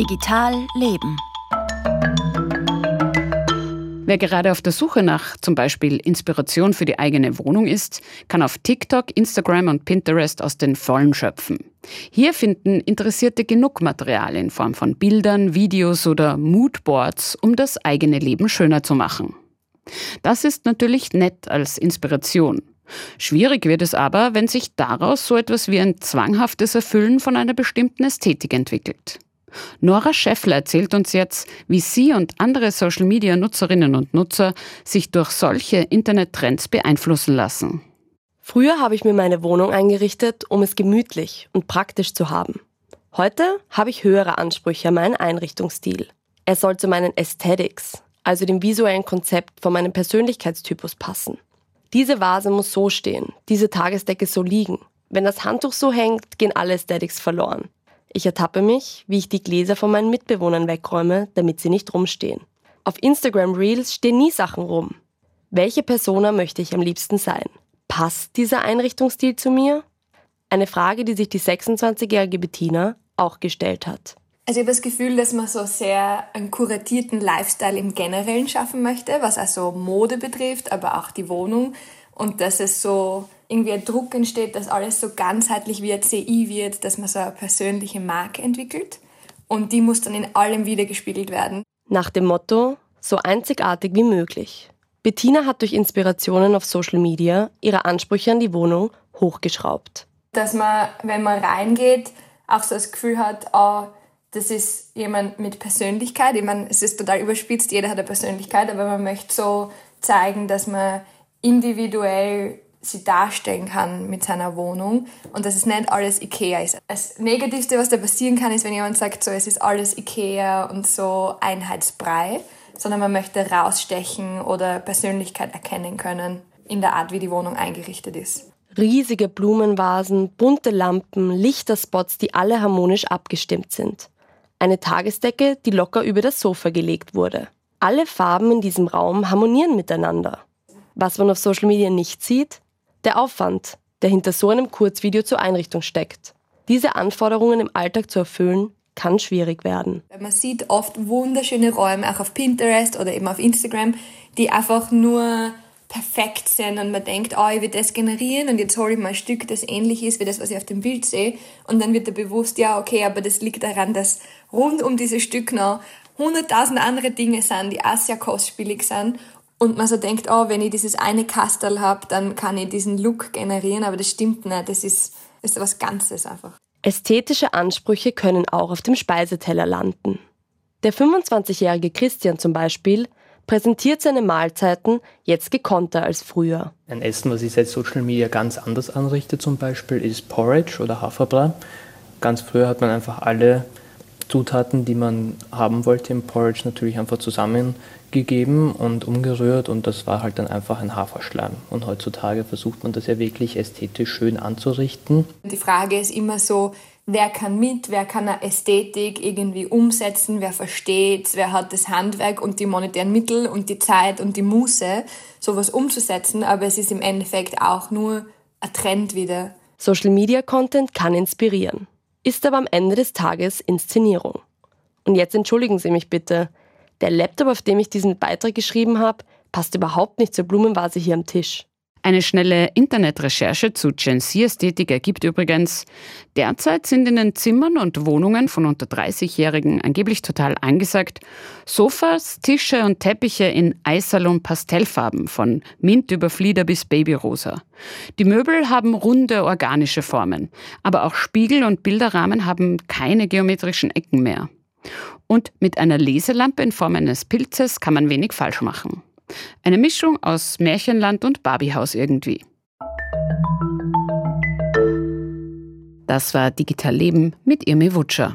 Digital Leben. Wer gerade auf der Suche nach zum Beispiel Inspiration für die eigene Wohnung ist, kann auf TikTok, Instagram und Pinterest aus den Vollen schöpfen. Hier finden Interessierte genug Material in Form von Bildern, Videos oder Moodboards, um das eigene Leben schöner zu machen. Das ist natürlich nett als Inspiration. Schwierig wird es aber, wenn sich daraus so etwas wie ein zwanghaftes Erfüllen von einer bestimmten Ästhetik entwickelt. Nora Scheffler erzählt uns jetzt, wie sie und andere Social-Media-Nutzerinnen und Nutzer sich durch solche Internettrends beeinflussen lassen. Früher habe ich mir meine Wohnung eingerichtet, um es gemütlich und praktisch zu haben. Heute habe ich höhere Ansprüche an meinen Einrichtungsstil. Er soll zu meinen Aesthetics, also dem visuellen Konzept von meinem Persönlichkeitstypus passen. Diese Vase muss so stehen, diese Tagesdecke so liegen. Wenn das Handtuch so hängt, gehen alle Aesthetics verloren. Ich ertappe mich, wie ich die Gläser von meinen Mitbewohnern wegräume, damit sie nicht rumstehen. Auf Instagram Reels stehen nie Sachen rum. Welche Persona möchte ich am liebsten sein? Passt dieser Einrichtungsstil zu mir? Eine Frage, die sich die 26-jährige Bettina auch gestellt hat. Also ich habe das Gefühl, dass man so sehr einen kuratierten Lifestyle im Generellen schaffen möchte, was also Mode betrifft, aber auch die Wohnung. Und dass es so irgendwie ein Druck entsteht, dass alles so ganzheitlich wie ein CI wird, dass man so eine persönliche Marke entwickelt. Und die muss dann in allem wiedergespiegelt werden. Nach dem Motto, so einzigartig wie möglich. Bettina hat durch Inspirationen auf Social Media ihre Ansprüche an die Wohnung hochgeschraubt. Dass man, wenn man reingeht, auch so das Gefühl hat, oh, das ist jemand mit Persönlichkeit. Ich meine, es ist total überspitzt, jeder hat eine Persönlichkeit, aber man möchte so zeigen, dass man individuell sie darstellen kann mit seiner Wohnung und dass es nicht alles Ikea ist. Das Negativste, was da passieren kann, ist, wenn jemand sagt, so, es ist alles Ikea und so Einheitsbrei, sondern man möchte rausstechen oder Persönlichkeit erkennen können in der Art, wie die Wohnung eingerichtet ist. Riesige Blumenvasen, bunte Lampen, Lichterspots, die alle harmonisch abgestimmt sind. Eine Tagesdecke, die locker über das Sofa gelegt wurde. Alle Farben in diesem Raum harmonieren miteinander. Was man auf Social Media nicht sieht, der Aufwand, der hinter so einem Kurzvideo zur Einrichtung steckt. Diese Anforderungen im Alltag zu erfüllen, kann schwierig werden. Man sieht oft wunderschöne Räume, auch auf Pinterest oder eben auf Instagram, die einfach nur perfekt sind und man denkt, oh, ich will das generieren und jetzt hole ich mal ein Stück, das ähnlich ist wie das, was ich auf dem Bild sehe und dann wird dir bewusst, ja, okay, aber das liegt daran, dass rund um dieses Stück noch hunderttausend andere Dinge sind, die auch sehr kostspielig sind und man so denkt, oh, wenn ich dieses eine Kastel habe, dann kann ich diesen Look generieren, aber das stimmt nicht, das ist, das ist was Ganzes einfach. Ästhetische Ansprüche können auch auf dem Speiseteller landen. Der 25-jährige Christian zum Beispiel präsentiert seine Mahlzeiten jetzt gekonnter als früher. Ein Essen, was ich seit Social Media ganz anders anrichte zum Beispiel, ist Porridge oder Haferbrei. Ganz früher hat man einfach alle Zutaten, die man haben wollte im Porridge, natürlich einfach zusammengegeben und umgerührt und das war halt dann einfach ein Haferschleim. Und heutzutage versucht man das ja wirklich ästhetisch schön anzurichten. Die Frage ist immer so, wer kann mit, wer kann eine Ästhetik irgendwie umsetzen, wer versteht, wer hat das Handwerk und die monetären Mittel und die Zeit und die Muße, sowas umzusetzen, aber es ist im Endeffekt auch nur ein Trend wieder. Social Media Content kann inspirieren, ist aber am Ende des Tages Inszenierung. Und jetzt entschuldigen Sie mich bitte, der Laptop, auf dem ich diesen Beitrag geschrieben habe, passt überhaupt nicht zur Blumenvase hier am Tisch. Eine schnelle Internetrecherche zu Gen Z-Ästhetik ergibt übrigens, derzeit sind in den Zimmern und Wohnungen von unter 30-Jährigen angeblich total angesagt Sofas, Tische und Teppiche in Eisalon Pastellfarben von Mint über Flieder bis Babyrosa. Die Möbel haben runde organische Formen, aber auch Spiegel und Bilderrahmen haben keine geometrischen Ecken mehr. Und mit einer Leselampe in Form eines Pilzes kann man wenig falsch machen. Eine Mischung aus Märchenland und Barbiehaus irgendwie. Das war Digital Leben mit Irmi Wutscher.